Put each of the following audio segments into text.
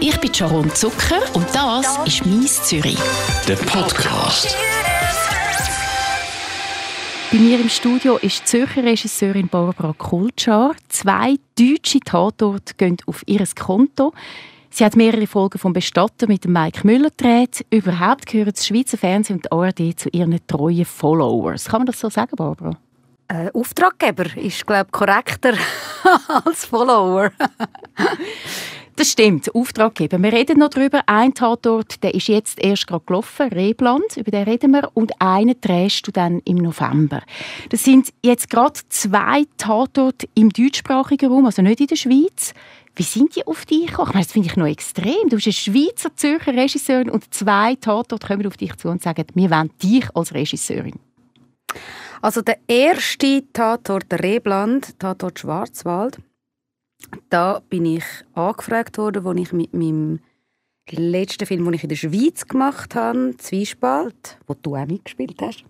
Ich bin Sharon Zucker und das ist «Mies Zürich». Der Podcast. Bei mir im Studio ist die Zürcher Regisseurin Barbara Kulczar. Zwei deutsche Tatorte gehen auf ihr Konto. Sie hat mehrere Folgen vom Bestatter mit Mike Müller gedreht. Überhaupt gehören das Schweizer Fernsehen und die ARD zu ihren treuen Followers. Kann man das so sagen, Barbara? Äh, Auftraggeber ist, glaube ich, korrekter als Follower. Das stimmt, Auftraggeber. Wir reden noch darüber. Ein Tatort, der ist jetzt erst gerade gelaufen, Rebland, über den reden wir. Und einen drehst du dann im November. Das sind jetzt gerade zwei Tatorte im deutschsprachigen Raum, also nicht in der Schweiz. Wie sind die auf dich gekommen? das finde ich noch extrem. Du bist eine Schweizer Zürcher Regisseurin und zwei Tatorte kommen auf dich zu und sagen, wir wollen dich als Regisseurin. Also der erste Tatort Rebland, Tatort Schwarzwald, da bin ich angefragt worden, als ich mit meinem letzten Film, den ich in der Schweiz gemacht habe, Zwiespalt, wo du auch mitgespielt hast.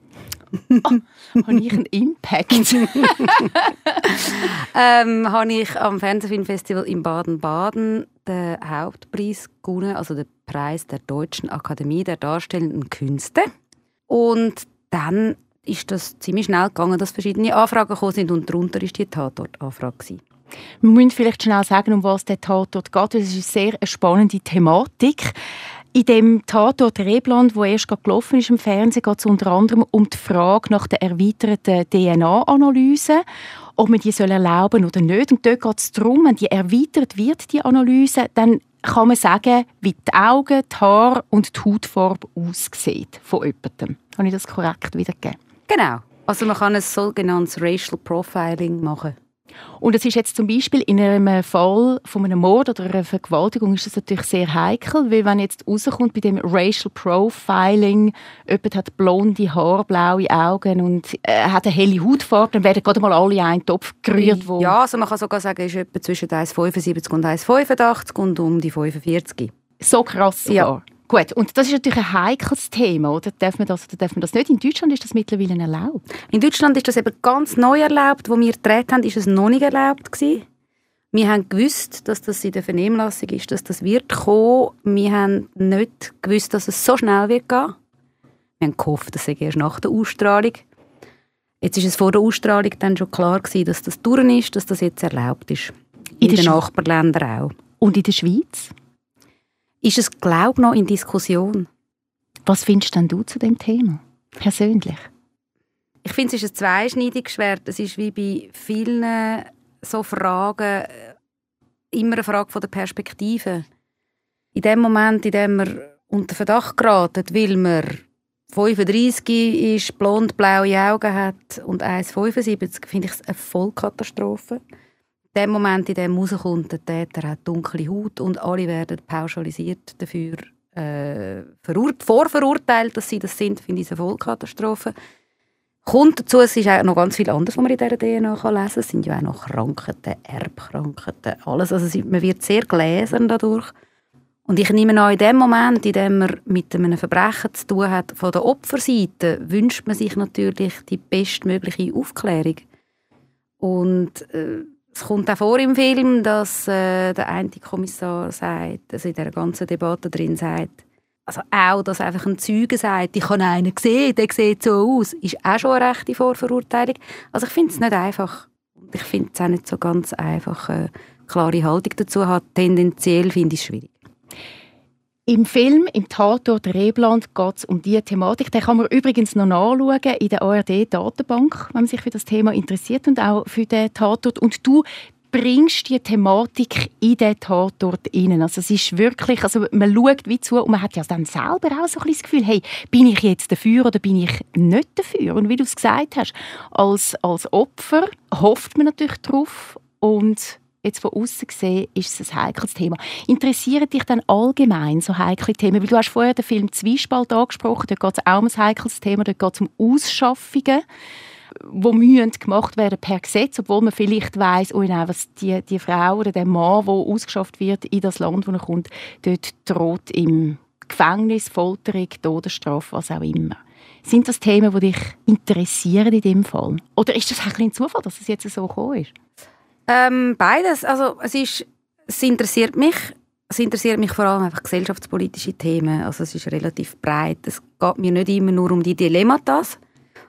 oh, habe ich einen Impact? ähm, habe ich am Fernsehfilmfestival in Baden-Baden den Hauptpreis gewonnen, also den Preis der Deutschen Akademie der Darstellenden Künste. Und dann ist das ziemlich schnell gegangen, dass verschiedene Anfragen gekommen sind und darunter war die Tatort-Anfrage. Wir müssen vielleicht schnell sagen, um was der Tatort geht. Das ist eine sehr spannende Thematik. In dem Tatort Rebland, wo erst gerade gelaufen ist im Fernsehen, geht es unter anderem um die Frage nach der erweiterten DNA-Analyse, ob man die soll erlauben oder nicht. Und dort geht es darum, wenn die erweitert wird, die Analyse, dann kann man sagen, wie die Augen, die Haare und die Hautfarbe aussieht von jemandem. Habe ich das korrekt wiedergegeben? Genau. Also man kann ein sogenanntes Racial Profiling machen. Und es ist jetzt zum Beispiel in einem Fall von einem Mord oder einer Vergewaltigung ist das natürlich sehr heikel, weil wenn jetzt rauskommt bei dem Racial Profiling, jemand hat blonde Haare, blaue Augen und äh, hat eine helle Hautfarbe, dann werden gerade mal alle in einen Topf gerührt. Wo ja, also man kann sogar sagen, es ist etwa zwischen 1,75 und 1,85 und um die 45. So krass sogar. Ja. Gut, und das ist natürlich ein heikles Thema, oder? Darf man das oder darf man das nicht? In Deutschland ist das mittlerweile erlaubt. In Deutschland ist das eben ganz neu erlaubt. Wo wir gedreht haben, ist es noch nicht erlaubt gewesen. Wir haben gewusst, dass das in der Vernehmlassung ist, dass das wird kommen. Wir haben nicht gewusst, dass es so schnell wird gehen. Wir haben gehofft, das sei erst nach der Ausstrahlung. Jetzt ist es vor der Ausstrahlung dann schon klar gewesen, dass das durch ist, dass das jetzt erlaubt ist. In, in den Nachbarländern auch. Und in der Schweiz? Ist es, glaube ich, noch in Diskussion. Was findest denn du zu dem Thema, persönlich? Ich finde, es ist ein zweischneidiges Schwert. Es ist wie bei vielen so Fragen äh, immer eine Frage von der Perspektive. In dem Moment, in dem man unter Verdacht geraten, weil man 35 ist, blond, blaue Augen hat und 1,75, finde ich es eine Vollkatastrophe dem Moment, in dem rauskommt, der Täter hat dunkle Haut und alle werden pauschalisiert dafür äh, vorverurteilt, dass sie das sind, finde ich eine Vollkatastrophe. Kommt dazu, es ist auch noch ganz viel anderes, was man in dieser DNA lesen kann. Es sind ja auch noch Krankheiten, Erbkrankheiten, alles. Also man wird sehr gläsern dadurch. Und ich nehme an, in dem Moment, in dem man mit einem Verbrechen zu tun hat, von der Opferseite, wünscht man sich natürlich die bestmögliche Aufklärung. Und äh, es kommt auch vor im Film, dass äh, der eine Kommissar sagt, also in der ganzen Debatte drin sagt, also auch, dass einfach ein Zeuge sagt, ich habe einen gesehen, der sieht so aus, ist auch schon eine rechte Vorverurteilung. Also ich finde es nicht einfach. Ich finde es auch nicht so ganz einfach, eine klare Haltung dazu hat. Tendenziell finde ich es schwierig. Im Film, im Tatort Rebland, geht es um diese Thematik. Den kann man übrigens noch nachschauen in der ARD-Datenbank, wenn man sich für das Thema interessiert und auch für den Tatort. Und du bringst die Thematik in den Tatort rein. Also es ist wirklich, also man schaut wie zu und man hat ja dann selber auch so ein das Gefühl, hey, bin ich jetzt dafür oder bin ich nicht dafür? Und wie du es gesagt hast, als, als Opfer hofft man natürlich drauf und jetzt von außen gesehen, ist es ein heikles Thema. Interessieren dich dann allgemein so heikle Themen? Weil du hast vorher den Film Zwiespalt angesprochen, dort geht es auch um ein heikles Thema, dort geht es um Ausschaffungen wo müssen gemacht werden per Gesetz, obwohl man vielleicht weiß, oh nein, was die, die Frau oder der Mann, der ausgeschafft wird in das Land, wo er kommt, dort droht im Gefängnis, Folterung, Todesstrafe, was auch immer. Sind das Themen, die dich interessieren in dem Fall? Oder ist das ein Zufall, dass es jetzt so gekommen ist? Ähm, beides. Also es, ist, es interessiert mich. es interessiert mich vor allem einfach gesellschaftspolitische Themen. Also es ist relativ breit. Es geht mir nicht immer nur um die Dilemmata.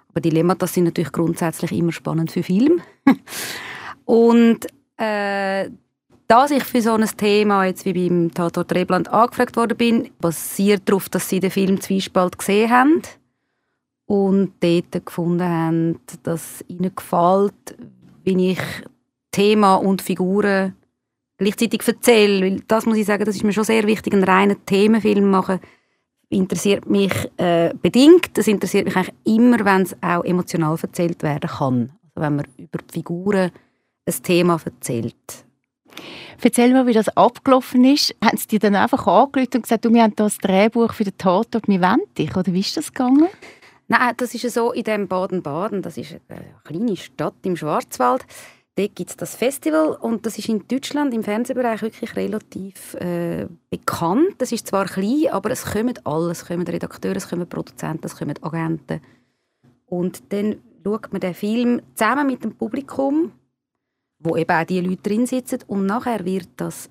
Aber Dilemmata sind natürlich grundsätzlich immer spannend für Film. Und äh, dass ich für so ein Thema jetzt wie beim Tatort Rebland angefragt worden bin, basiert darauf, dass sie den Film Zwiespalt gesehen haben und dort gefunden haben, dass ihnen gefällt, wie ich Thema und Figuren gleichzeitig erzähle. Weil das muss ich sagen, das ist mir schon sehr wichtig, einen reinen Themenfilm machen interessiert mich äh, bedingt. Das interessiert mich eigentlich immer, wenn es auch emotional erzählt werden kann. Also wenn man über die Figuren ein Thema erzählt. Erzähl mal, wie das abgelaufen ist. Haben sie dir dann einfach angerufen und gesagt, du, wir haben das Drehbuch für den Tatort, wir wollen dich? Oder wie ist das gegangen? Nein, das ist so in dem Baden-Baden. Das ist eine kleine Stadt im Schwarzwald. Dort gibt es das Festival und das ist in Deutschland im Fernsehbereich wirklich relativ äh, bekannt. Das ist zwar klein, aber es kommen alle. Es kommen Redakteure, es kommen Produzenten, es kommen Agenten. Und dann schaut man den Film zusammen mit dem Publikum wo eben auch die Leute drin sitzen und nachher wird das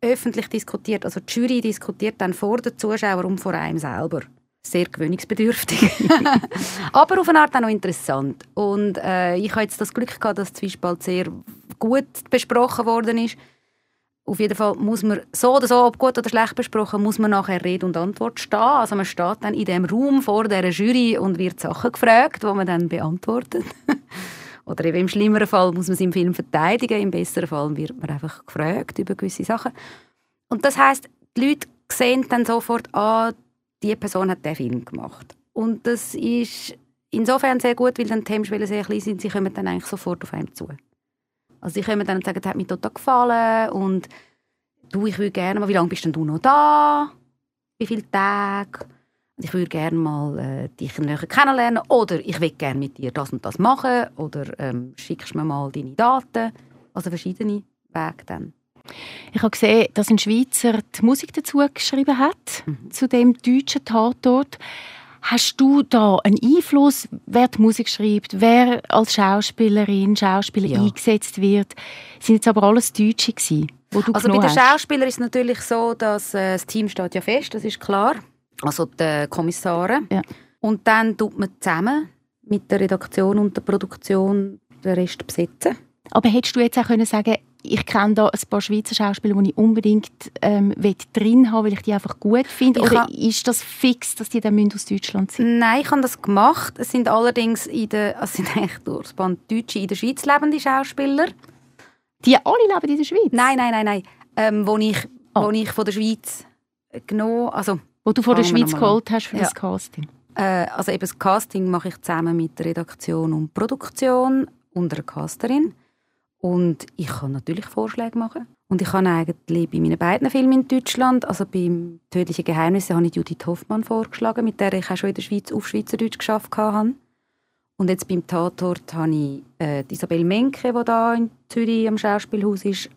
öffentlich diskutiert, also die Jury diskutiert dann vor den Zuschauern und vor einem selber. Sehr gewöhnungsbedürftig. Aber auf eine Art auch noch interessant. Und äh, ich habe jetzt das Glück gehabt, dass Zwiespalt sehr gut besprochen worden ist. Auf jeden Fall muss man so oder so, ob gut oder schlecht besprochen, muss man nachher Rede und Antwort stehen. Also man steht dann in dem Raum vor der Jury und wird Sachen gefragt, die man dann beantwortet. Oder eben im schlimmeren Fall muss man es im Film verteidigen, im besseren Fall wird man einfach gefragt über gewisse Sachen. Und das heißt, die Leute sehen dann sofort, ah, die Person hat den Film gemacht. Und das ist insofern sehr gut, weil dann die Hemmschwellen sehr klein sind, sie kommen dann eigentlich sofort auf einen zu. Also sie kommen dann und sagen, es hat mir total gefallen und du, ich würde gerne mal, wie lange bist denn du noch da? Wie viele Tage? ich würde gerne mal äh, dich näher kennenlernen oder ich will gerne mit dir das und das machen oder ähm, schickst mir mal deine Daten. Also verschiedene Wege dann. Ich habe gesehen, dass ein Schweizer die Musik dazu geschrieben hat, mhm. zu dem deutschen Tatort. Hast du da einen Einfluss, wer die Musik schreibt, wer als Schauspielerin, Schauspieler ja. eingesetzt wird? Sind jetzt aber alles Deutsche gewesen, wo du Also bei den Schauspielern ist es natürlich so, dass äh, das Team steht ja fest, das ist klar also die Kommissare. Ja. Und dann tut man zusammen mit der Redaktion und der Produktion den Rest besetzen. Aber hättest du jetzt auch können sagen ich kenne da ein paar Schweizer Schauspieler, die ich unbedingt ähm, drin haben weil ich die einfach gut finde? Oder ist das fix, dass die dann aus Deutschland sind? Nein, ich habe das gemacht. Es sind allerdings in der, es sind eigentlich durchs Band Deutsche in der Schweiz lebende Schauspieler. Die alle leben in der Schweiz? Nein, nein, nein, nein. Ähm, wo, ich, oh. wo ich von der Schweiz genommen, also wo du von der Schweiz geholt hast für ja. das Casting? Äh, also eben das Casting mache ich zusammen mit der Redaktion und Produktion und einer Casterin. Und ich kann natürlich Vorschläge machen. Und ich habe eigentlich bei meinen beiden Filmen in Deutschland, also beim «Tödliche Geheimnisse», habe ich Judith Hoffmann vorgeschlagen, mit der ich auch schon in der Schweiz auf Schweizerdeutsch geschafft habe. Und jetzt beim Tatort habe ich äh, Isabel Menke, die da in Zürich am Schauspielhaus ist,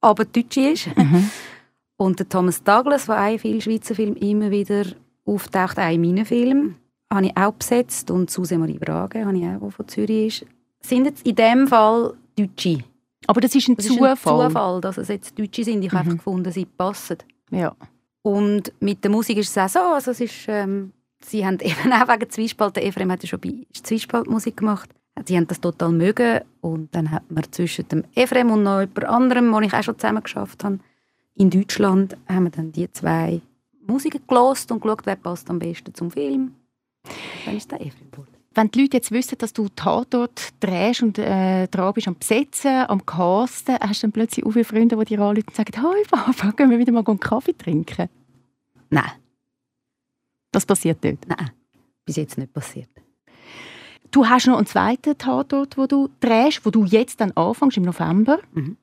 aber Deutsche ist. Mhm. Und der Thomas Douglas, der auch viele Schweizer Filme immer wieder auftaucht, auch in meinen Filmen, habe ich auch besetzt. Und Suse Marie Brage, habe ich auch, die von Zürich ist. Sind jetzt in dem Fall Deutsche. Aber das ist ein das Zufall? Ist ein Zufall, dass es jetzt Deutsche sind. Ich mhm. habe einfach gefunden, sie passen. Ja. Und mit der Musik ist es auch so. Also es ist, ähm, sie haben eben auch wegen Zwiespalt, der Ephraim hat ja schon bei Zwiespalt Musik gemacht. Sie haben das total mögen. Und dann hat man zwischen dem Ephraim und noch jemand anderem, den ich auch schon zusammen geschafft habe, in Deutschland haben wir dann die zwei Musiker gelost und geschaut, wer passt am besten zum Film. Dann ist der Ephraim geworden. Wenn die Leute jetzt wissen, dass du Tatort drehst und äh, dran bist am Besetzen, am Casten, hast du dann plötzlich auch viele Freunde, die dir anrufen und sagen, «Hi Papa, gehen wir wieder mal einen Kaffee trinken?» Nein. Das passiert nicht? Nein, bis jetzt nicht passiert. Du hast noch einen zweiten Tatort, wo du drehst, wo du jetzt dann anfängst im November. Mhm.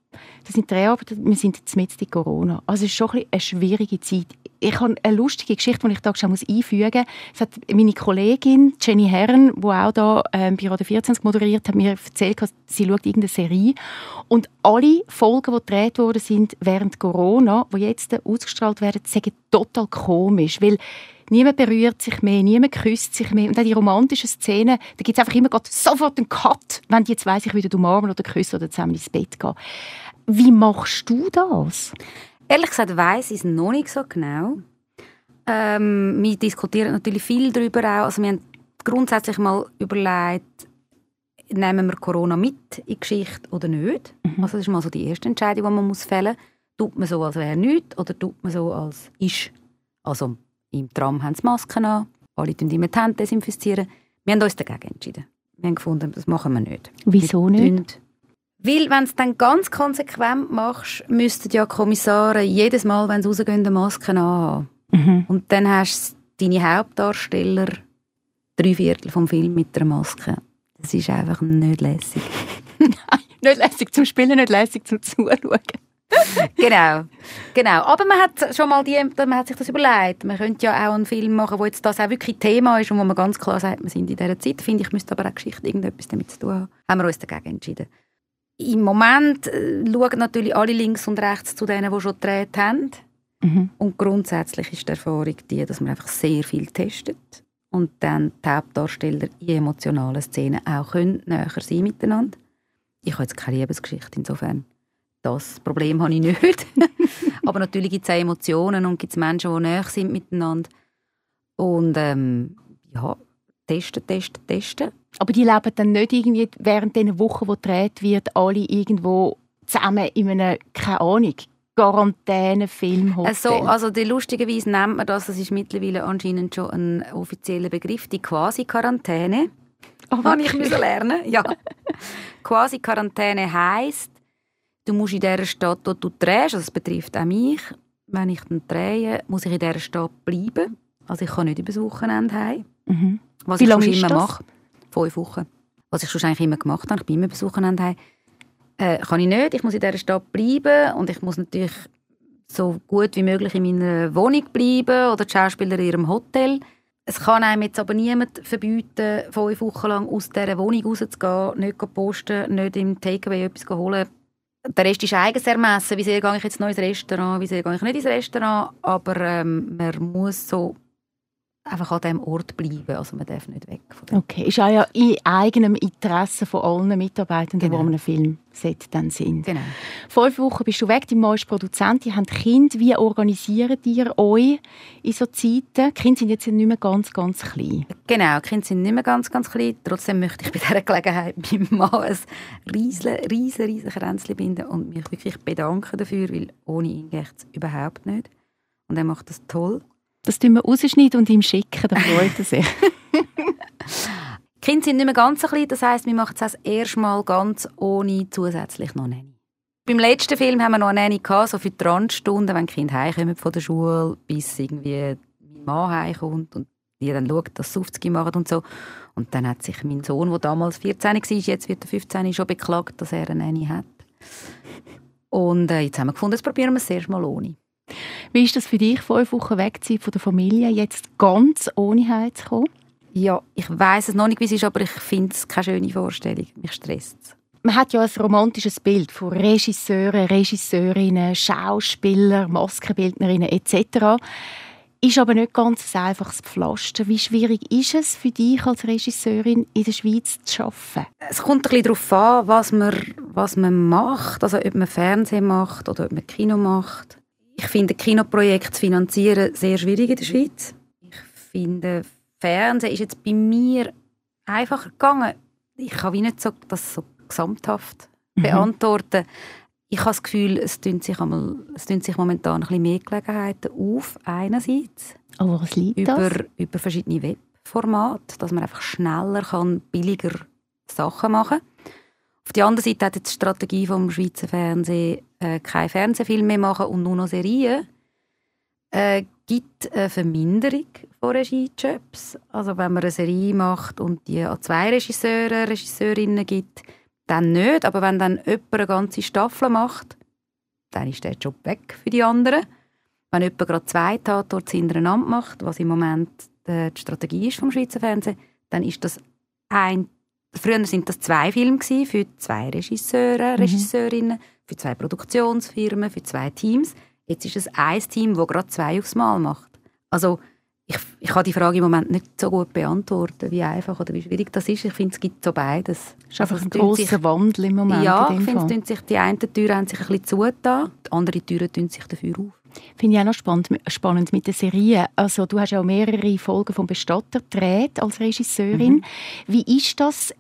Das sind Dreharbeiten, wir sind jetzt mit in Corona. Also es ist schon ein eine schwierige Zeit. Ich habe eine lustige Geschichte, die ich da schon einfügen muss. hat meine Kollegin Jenny Herren, die auch da ähm, bei Radio 24 moderiert hat, mir erzählt, sie schaut irgendeine Serie. Und alle Folgen, die gedreht worden sind während Corona, die jetzt ausgestrahlt werden, sind total komisch, weil Niemand berührt sich mehr, niemand küsst sich mehr. Und auch die romantischen Szenen, da gibt es einfach immer sofort einen Cut, wenn die zwei sich wieder umarmen oder küssen oder zusammen ins Bett gehen. Wie machst du das? Ehrlich gesagt weiß ich es noch nicht so genau. Ähm, wir diskutieren natürlich viel darüber auch. Also wir haben grundsätzlich mal überlegt, nehmen wir Corona mit in die Geschichte oder nicht. Mhm. Also das ist mal so die erste Entscheidung, die man muss fällen muss. Tut man so, als wäre nichts oder tut man so, als ist. Also im Tram haben sie Masken an, alle die Hände desinfizieren. Wir haben uns dagegen entschieden. Wir haben gefunden, das machen wir nicht. Wieso nicht? Weil, wenn du es dann ganz konsequent machst, müssten ja Kommissare jedes Mal, wenn sie rausgehen, eine Maske anhaben. Mhm. Und dann hast du deine Hauptdarsteller drei Viertel vom Film mit der Maske. Das ist einfach nicht lässig. Nein, nicht lässig zum Spielen, nicht lässig zum Zuschauen. genau, genau. Aber man hat schon mal die, man hat sich das überlegt. Man könnte ja auch einen Film machen, wo jetzt das auch wirklich Thema ist und wo man ganz klar sagt, wir sind in dieser Zeit. Finde ich, müsste aber auch Geschichte irgendetwas damit zu tun haben. Haben wir uns dagegen entschieden. Im Moment äh, schauen natürlich alle links und rechts zu denen, die schon gedreht haben. Mhm. Und grundsätzlich ist die Erfahrung die, dass man einfach sehr viel testet und dann die Hauptdarsteller in emotionalen Szenen auch können näher sein miteinander. Ich habe jetzt keine Liebesgeschichte, insofern das Problem habe ich nicht. Aber natürlich gibt es auch Emotionen und gibt es Menschen, die näher sind miteinander. Und ähm, ja, testen, testen, testen. Aber die leben dann nicht irgendwie während dieser Wochen, wo gedreht wird, alle irgendwo zusammen in einem, keine Ahnung, Quarantänefilmhotel. Also, also die, lustigerweise nennt man das, das ist mittlerweile anscheinend schon ein offizieller Begriff, die Quasi-Quarantäne. Oh, Habe ich müssen lernen. Ja. Quasi-Quarantäne heisst, du musst in der Stadt, wo du drehst, also das betrifft auch mich, wenn ich dann drehe, muss ich in dieser Stadt bleiben. Also ich kann nicht übers Wochenende heim. Mhm. Was Wie ich lange immer das? mache. Fünf Wochen. Was ich schon eigentlich immer gemacht habe, ich bin immer übers Wochenende. Äh, kann ich nicht. Ich muss in dieser Stadt bleiben und ich muss natürlich so gut wie möglich in meiner Wohnung bleiben oder die Schauspieler in ihrem Hotel. Es kann einem jetzt aber niemand verbieten, fünf Wochen lang aus dieser Wohnung rauszugehen, nicht posten, nicht im Takeaway etwas holen. Der Rest ist eigenes Ermessen. Wie sehr gehe ich jetzt noch ins Restaurant, wie sehr gehe ich nicht ins Restaurant. Aber ähm, man muss so einfach an diesem Ort bleiben. Also man darf nicht weg. Von dem. Okay, ist auch ja in eigenem Interesse von allen Mitarbeitenden, genau. die an einem Filmset dann sind. Genau. Fünf Wochen bist du weg, dein Mann ist Produzent, ihr habt Kinder. Wie organisiert ihr euch in so Zeiten? Die Kinder sind jetzt nicht mehr ganz, ganz klein. Genau, die Kinder sind nicht mehr ganz, ganz klein. Trotzdem möchte ich bei dieser Gelegenheit meinem Mann ein riesen, riesen, riesen Kränzchen binden und mich wirklich bedanken dafür, weil ohne ihn geht es überhaupt nicht. Und er macht das toll. Das tun wir rausschneiden und ihm schicken, dann freut er sich. die Kinder sind nicht mehr ganz so klein, das heisst, wir machen es das erste Mal ganz ohne zusätzlich noch Nanny. Beim letzten Film haben wir noch eine Nanny gehabt, so für die Randstunden, wenn die Kinder heimkommen von der Schule, bis irgendwie mein Mann heimkommt und die dann schaut, dass sie Aufzüge machen und so. Und dann hat sich mein Sohn, der damals 14 war, jetzt wird er 15, schon beklagt, dass er eine Nanny hat. Und äh, jetzt haben wir gefunden, jetzt probieren wir es erst mal ohne. Wie ist das für dich, fünf Wochen weg von der Familie, jetzt ganz ohne Heim zu kommen? Ja, ich weiß es noch nicht, wie es ist, aber ich finde es keine schöne Vorstellung. Mich stresst es. Man hat ja ein romantisches Bild von Regisseuren, Regisseurinnen, Schauspielern, Maskenbildnerinnen etc. Ist aber nicht ganz ein einfaches Pflaster. Wie schwierig ist es für dich als Regisseurin in der Schweiz zu arbeiten? Es kommt ein bisschen darauf an, was man, was man macht. Also ob man Fernsehen macht oder ob man Kino macht. Ich finde Kinoprojekte zu finanzieren sehr schwierig in der Schweiz. Ich finde, Fernsehen ist jetzt bei mir einfacher gegangen. Ich kann wie nicht so, das so gesamthaft mhm. beantworten. Ich habe das Gefühl, es tun sich, einmal, es tun sich momentan ein bisschen mehr Gelegenheiten auf, einerseits. Oh, was liegt über, das? Über verschiedene Webformate, dass man einfach schneller kann, billiger Sachen machen kann. Auf der anderen Seite hat jetzt die Strategie vom Schweizer Fernsehen äh, kein Fernsehfilm mehr machen und nur noch Serien, äh, gibt eine Verminderung von Regiejobs. Also wenn man eine Serie macht und die an zwei Regisseure, Regisseurinnen gibt, dann nicht. Aber wenn dann jemand eine ganze Staffel macht, dann ist der Job weg für die anderen. Wenn jemand gerade zwei Tatorte hintereinander macht, was im Moment die Strategie ist vom Schweizer Fernsehen, dann ist das ein Früher sind das zwei Filme für zwei Regisseure, mhm. Regisseurinnen, für zwei Produktionsfirmen, für zwei Teams. Jetzt ist es ein Team, das gerade zwei aufs Mal macht. Also ich, ich kann die Frage im Moment nicht so gut beantworten, wie einfach oder wie schwierig das ist. Ich finde, es gibt so beides. Es ist einfach also, ein grosser Wandel im Moment. Ja, ich finde, sich, die einen Türen haben sich ein bisschen zugetan, die anderen Türen tun sich dafür auf. Finde ich auch noch spannend, spannend mit der Serie. Also, du hast ja auch mehrere Folgen vom Bestatter gedreht als Regisseurin. Mhm. Wie ist das?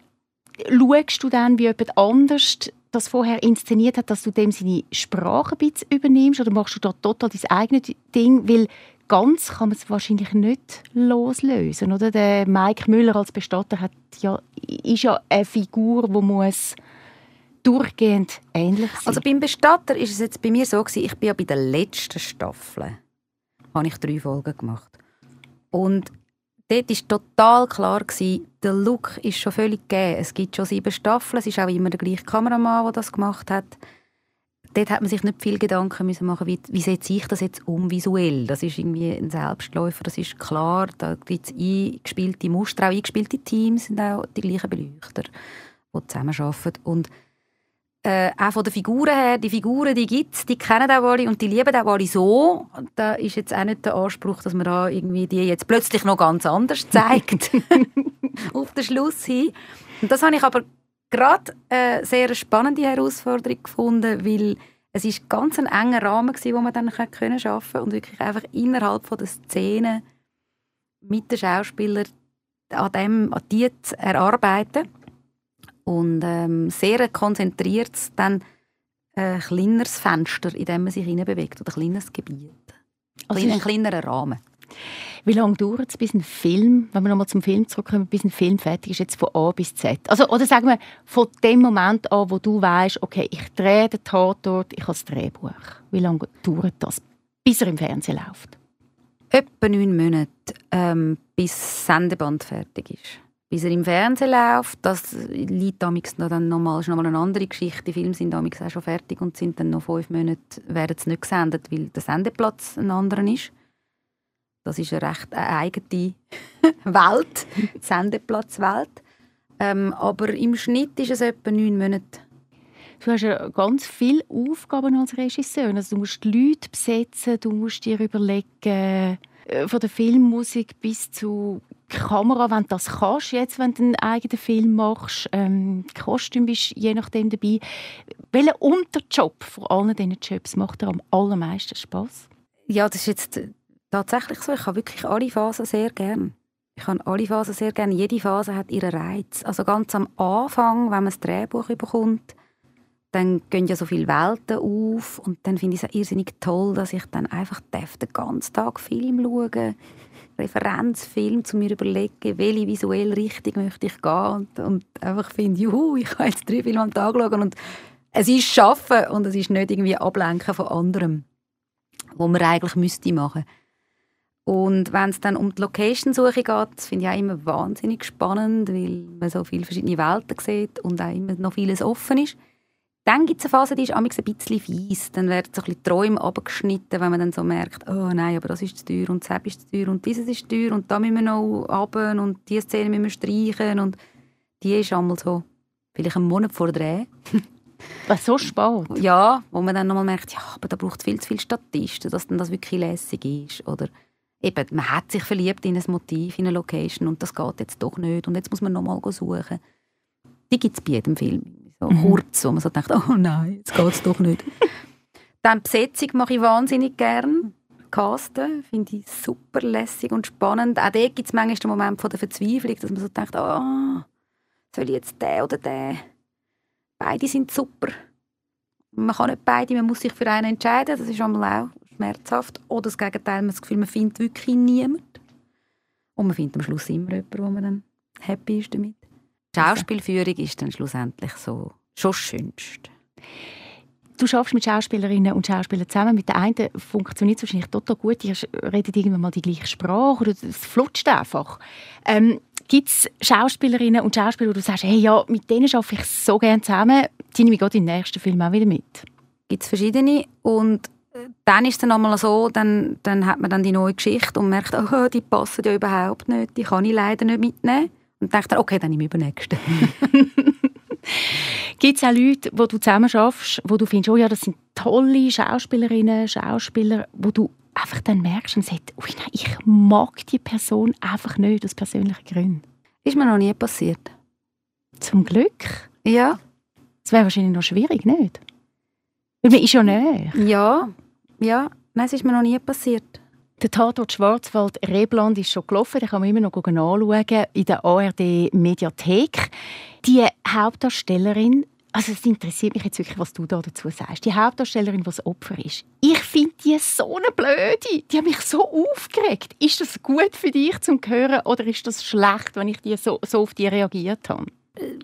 Schaust du dann, wie jemand anders das vorher inszeniert hat, dass du dem seine Sprache ein bisschen übernimmst oder machst du da total dein eigenes Ding? Weil ganz kann man es wahrscheinlich nicht loslösen, oder? Der Mike Müller als Bestatter hat ja, ist ja eine Figur, die muss durchgehend ähnlich sein. Also beim Bestatter ist es jetzt bei mir so gewesen, ich bin ja bei der letzten Staffel, habe ich drei Folgen gemacht und dort war total klar, gewesen, der Look ist schon völlig gegeben. Es gibt schon sieben Staffeln, es ist auch immer der gleiche Kameramann, der das gemacht hat dort hat man sich nicht viel Gedanken müssen machen, wie, wie setze ich das jetzt um visuell. Das ist irgendwie ein Selbstläufer, das ist klar. Da gibt es eingespielte Muster, auch eingespielte Teams sind auch die gleichen Beleuchter, die zusammenarbeiten. Und äh, auch von den Figuren her, die Figuren, die gibt es, die kennen auch alle und die lieben auch alle so. Da ist jetzt auch nicht der Anspruch, dass man da irgendwie die jetzt plötzlich noch ganz anders zeigt. auf den Schluss hin. Und das habe ich aber gerade eine sehr spannende Herausforderung gefunden, weil es ist ganz ein enger Rahmen war, wo man dann können schaffen und wirklich einfach innerhalb von der Szene mit den Schauspielern an dem an die zu erarbeiten und ähm, sehr konzentriert dann ein kleineres Fenster, in dem man sich bewegt oder ein kleines Gebiet, also ein kleinerer Rahmen. Wie lange dauert es, bis ein Film, wenn wir nochmal zum Film zurückkommen, bis ein Film fertig ist, jetzt von A bis Z? Also, oder sagen wir, von dem Moment an, wo du weißt, okay, ich drehe den Tatort, ich habe das Drehbuch. Wie lange dauert das, bis er im Fernsehen läuft? Etwa neun Monate, ähm, bis das Sendeband fertig ist. Bis er im Fernsehen läuft, das liegt damals noch dann nochmal, ist nochmal eine andere Geschichte. Die Filme sind damals auch schon fertig und sind dann noch fünf Monate, werden sie nicht gesendet, weil der Sendeplatz ein anderer ist. Das ist eine recht eine eigene Welt, Sendeplatzwelt. Ähm, aber im Schnitt ist es etwa neun Monate. Du hast ja ganz viele Aufgaben als Regisseur. Also du musst die Leute besetzen, du musst dir überlegen, äh, von der Filmmusik bis zu Kamera, wenn du das kannst, jetzt, wenn du einen eigenen Film machst. Ähm, Kostüm bist je nachdem dabei. Welcher Unterjob von allen diesen Jobs macht dir am allermeisten Spaß? Ja, das ist jetzt tatsächlich so. Ich habe wirklich alle Phasen sehr gern. Ich habe alle Phasen sehr gerne. Jede Phase hat ihren Reiz. Also ganz am Anfang, wenn man das Drehbuch bekommt, dann gehen ja so viele Welten auf und dann finde ich es irrsinnig toll, dass ich dann einfach den ganzen Tag Film schaue, Referenzfilm, zu mir überlegen, welche visuelle Richtung möchte ich gehen und, und einfach finde, juhu, ich kann jetzt drei Filme am Tag schauen und es ist Schaffen und es ist nicht irgendwie Ablenken von anderem, wo man eigentlich müsste machen. Und wenn es dann um die Location-Suche geht, finde ich auch immer wahnsinnig spannend, weil man so viele verschiedene Welten sieht und auch immer noch vieles offen ist. Dann gibt es eine Phase, die ist ein bisschen fies. Dann werden so ein bisschen Träume abgeschnitten, wenn man dann so merkt, oh nein, aber das ist zu teuer und das ist zu teuer und dieses ist zu teuer und da müssen wir noch runter und diese Szene müssen wir streichen und die ist einmal so vielleicht einen Monat vor Dreh. Was so spät? Ja, wo man dann nochmal merkt, ja, aber da braucht es viel zu viele Statisten, dass dann das wirklich lässig ist. Oder eben, man hat sich verliebt in ein Motiv, in eine Location und das geht jetzt doch nicht und jetzt muss man nochmal suchen. Die gibt es bei jedem Film. So mhm. kurz, wo man so denkt, oh nein, jetzt geht es doch nicht. Dann Besetzung mache ich wahnsinnig gern. Casten finde ich super lässig und spannend. Auch dort gibt es manchmal den Moment von der Verzweiflung, dass man so denkt, oh, soll ich jetzt den oder den? Beide sind super. Man kann nicht beide, man muss sich für einen entscheiden. Das ist einmal auch schmerzhaft. Oder das Gegenteil, man hat das Gefühl, man findet wirklich niemanden. Und man findet am Schluss immer jemanden, wo man dann happy ist damit. Die Schauspielführung ist dann schlussendlich so schon das Schönste. Du schaffst mit Schauspielerinnen und Schauspielern zusammen. Mit der einen funktioniert es wahrscheinlich total gut. Ihr redet irgendwann mal die gleiche Sprache oder es flutscht einfach. Ähm, Gibt es Schauspielerinnen und Schauspieler, wo du sagst, hey, ja, mit denen arbeite ich so gerne zusammen, die nehme ich gerade in den nächsten Film auch wieder mit? Gibt es verschiedene und dann ist es dann einmal so, dann, dann hat man dann die neue Geschichte und merkt, oh, die passen ja überhaupt nicht, die kann ich leider nicht mitnehmen. Und dann, okay, dann nehme ich übernächsten. Gibt es auch Leute, wo du zusammen schaffst, wo du findest, oh ja, das sind tolle Schauspielerinnen, Schauspieler, wo du einfach dann merkst und sagst, ui, nein, ich mag die Person einfach nicht aus persönlichen Gründen? Ist mir noch nie passiert. Zum Glück. Ja. Das wäre wahrscheinlich noch schwierig, nicht? Weil man ist ja näher. Ja. Ja. Nein, es ist mir noch nie passiert. Der Tatort Schwarzwald Rebland ist schon gelaufen, den kann man immer noch anschauen in der ARD Mediathek. Die Hauptdarstellerin, also es interessiert mich jetzt wirklich, was du da dazu sagst. Die Hauptdarstellerin, die das Opfer ist. Ich finde die so eine Blöde. Die hat mich so aufgeregt. Ist das gut für dich zum Hören oder ist das schlecht, wenn ich die so, so auf die reagiert habe?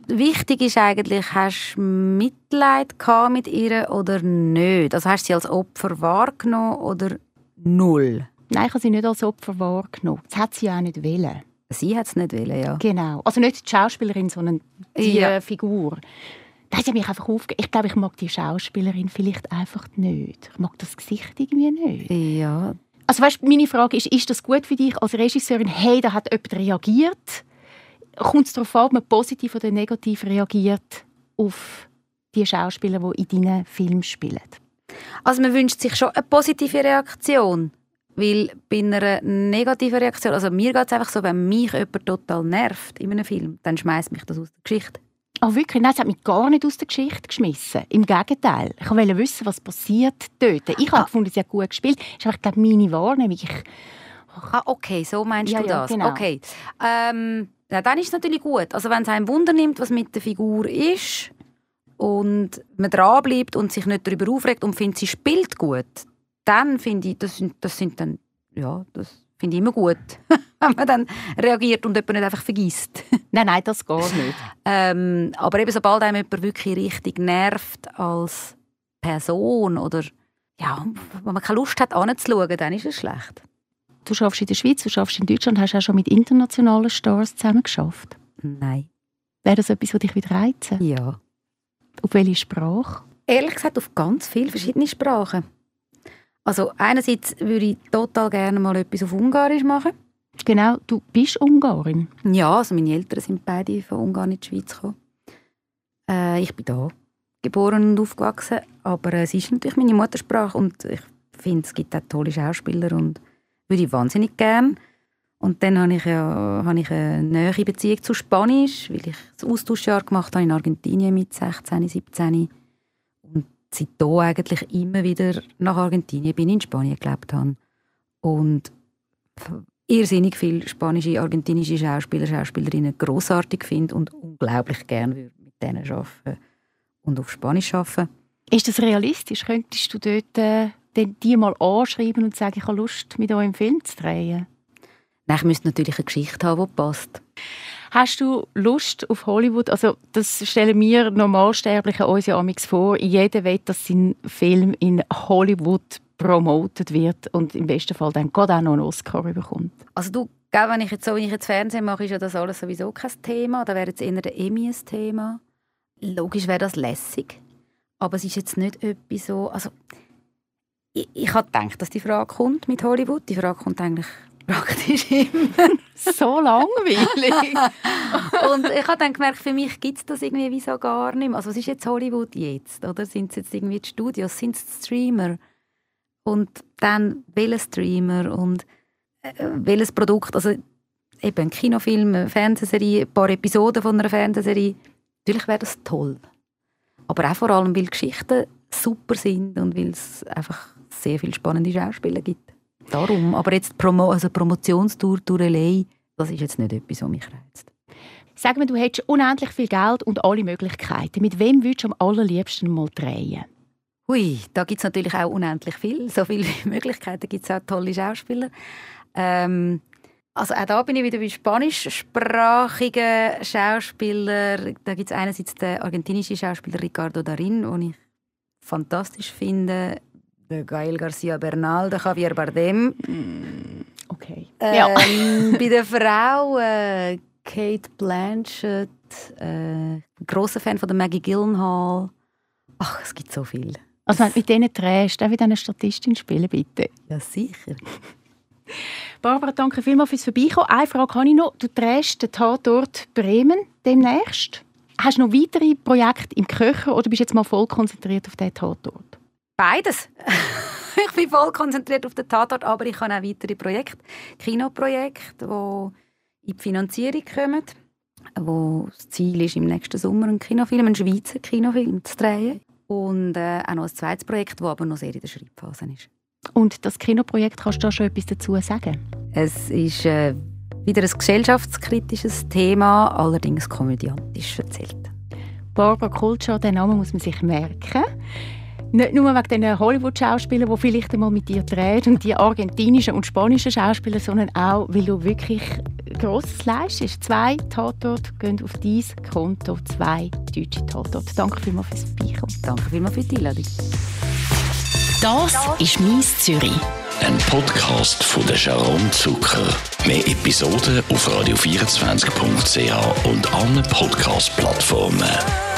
Wichtig ist eigentlich, hast du Mitleid mit ihr oder nicht? Also hast du sie als Opfer wahrgenommen oder null? Nein, ich habe sie nicht als Opfer wahrgenommen. Das hat sie auch nicht wollen. Sie hat es nicht wollen, ja. Genau. Also nicht die Schauspielerin, sondern die ja. Figur. Das hat mich einfach aufge Ich glaube, ich mag die Schauspielerin vielleicht einfach nicht. Ich mag das Gesicht irgendwie nicht. Ja. Also weißt, meine Frage ist, ist das gut für dich als Regisseurin? Hey, da hat jemand reagiert. Kommt es darauf an, ob man positiv oder negativ reagiert auf die Schauspieler, die in deinen Filmen spielen? Also man wünscht sich schon eine positive Reaktion. Weil bei einer negativen Reaktion, also mir geht es einfach so, wenn mich jemand total nervt in einem Film, dann schmeißt mich das aus der Geschichte. Oh wirklich? Nein, es hat mich gar nicht aus der Geschichte geschmissen. Im Gegenteil. Ich wollte wissen, was passiert dort. Ich habe ah. gefunden, sie hat gut gespielt. Das ist einfach, meine Wahrnehmung. Ich... Ah, okay, so meinst ja, du das? Ja, genau. Okay. Ähm, ja, dann ist es natürlich gut. Also wenn es einem Wunder nimmt, was mit der Figur ist und man dranbleibt und sich nicht darüber aufregt und findet, sie spielt gut, dann finde ich, das sind, das sind dann, ja, das finde ich immer gut, wenn man dann reagiert und jemand nicht einfach vergisst. nein, nein, das geht nicht. ähm, aber eben, sobald einem jemand wirklich richtig nervt als Person oder ja, wenn man keine Lust hat, anzuschauen, dann ist es schlecht. Du schaffst in der Schweiz, du schaffst in Deutschland, hast du auch schon mit internationalen Stars zusammen geschafft? Nein. Wäre das etwas, was dich wieder reizen? Ja. Auf welche Sprache? Ehrlich gesagt, auf ganz viele verschiedene Sprachen. Also einerseits würde ich total gerne mal etwas auf Ungarisch machen. Genau, du bist Ungarin. Ja, also meine Eltern sind beide von Ungarn in die Schweiz gekommen. Äh, ich bin da geboren und aufgewachsen, aber es ist natürlich meine Muttersprache und ich finde, es gibt auch tolle Schauspieler und würde ich wahnsinnig gerne. Und dann habe ich, ja, habe ich eine nähere Beziehung zu Spanisch, weil ich das Austauschjahr gemacht habe in Argentinien mit 16, 17. Seitdem eigentlich immer wieder nach Argentinien bin, in Spanien gelebt habe. Und irrsinnig viele spanische, argentinische Schauspieler, Schauspielerinnen großartig finde und unglaublich gerne mit denen arbeiten und auf Spanisch arbeiten. Ist das realistisch? Könntest du dort äh, die mal anschreiben und sagen, ich habe Lust, mit euch einen Film zu drehen? Nein, ich müsste natürlich eine Geschichte haben, die passt. Hast du Lust auf Hollywood? Also das stellen wir Normalsterblichen uns ja vor. Jeder will, dass sein Film in Hollywood promotet wird und im besten Fall dann gerade auch noch einen Oscar bekommt. Also du, gell, wenn ich jetzt so, wenn ich jetzt Fernsehen mache, ist ja das alles sowieso kein Thema. Da wäre jetzt eher der Emmy ein Thema. Logisch wäre das lässig, aber es ist jetzt nicht etwas so. Also ich, ich habe gedacht, dass die Frage kommt mit Hollywood. Die Frage kommt eigentlich praktisch immer. so langweilig. und ich habe dann gemerkt, für mich gibt es das irgendwie wieso gar nicht mehr. Also was ist jetzt Hollywood jetzt? Oder sind es jetzt irgendwie die Studios? Sind es Streamer? Und dann welcher Streamer und äh, welches Produkt? Also eben ein Kinofilm, eine Fernsehserie, ein paar Episoden von einer Fernsehserie. Natürlich wäre das toll. Aber auch vor allem, weil Geschichten super sind und weil es einfach sehr viele spannende Schauspieler gibt. Darum. Aber jetzt Promo also Promotionstour durch LA, das ist jetzt nicht etwas, was mich reizt. Sag mir, du hättest unendlich viel Geld und alle Möglichkeiten. Mit wem würdest du am allerliebsten mal drehen? Hui, da gibt es natürlich auch unendlich viel. So viele Möglichkeiten gibt es auch tolle Schauspieler. Ähm, also auch da bin ich wieder bei spanischsprachigen Schauspielern. Da gibt es einerseits den argentinischen Schauspieler Ricardo Darin, den ich fantastisch finde Gael Garcia Bernal, der Javier Bardem. Mm, okay. Ähm, ja. bei den Frauen Kate Blanchett, äh, großer Fan von der Maggie Gyllenhaal. Ach, es gibt so viel. Also wenn du mit denen drehst, darf ich eine Statistin spielen, bitte? Ja, sicher. Barbara, danke vielmals fürs Vorbeikommen. Eine Frage habe ich noch. Du drehst den Tatort Bremen demnächst. Hast du noch weitere Projekte im Köcher oder bist du jetzt mal voll konzentriert auf diesen Tatort? Beides. ich bin voll konzentriert auf den Tatort, aber ich habe auch weitere Projekte, Kinoprojekte, die in die Finanzierung kommen, wo das Ziel ist, im nächsten Sommer einen Kinofilm, einen Schweizer Kinofilm zu drehen. Und äh, auch noch ein zweites Projekt, das aber noch sehr in der Schreibphase ist. Und das Kinoprojekt, kannst du da schon etwas dazu sagen? Es ist äh, wieder ein gesellschaftskritisches Thema, allerdings komödiantisch erzählt. Barbara Kultscher, den Namen muss man sich merken. Nicht nur wegen den Hollywood-Schauspielern, die vielleicht einmal mit dir drehen und die argentinischen und spanischen Schauspieler, sondern auch, weil du wirklich Grosses leistest. Zwei Tatorte gehen auf dein Konto, zwei deutsche Tatorte. Danke vielmals fürs Beikommen. Danke vielmals für die Einladung. Das ist «Mies Zürich». Ein Podcast von der Sharon Zucker. Mehr Episoden auf radio24.ch und allen Podcast-Plattformen.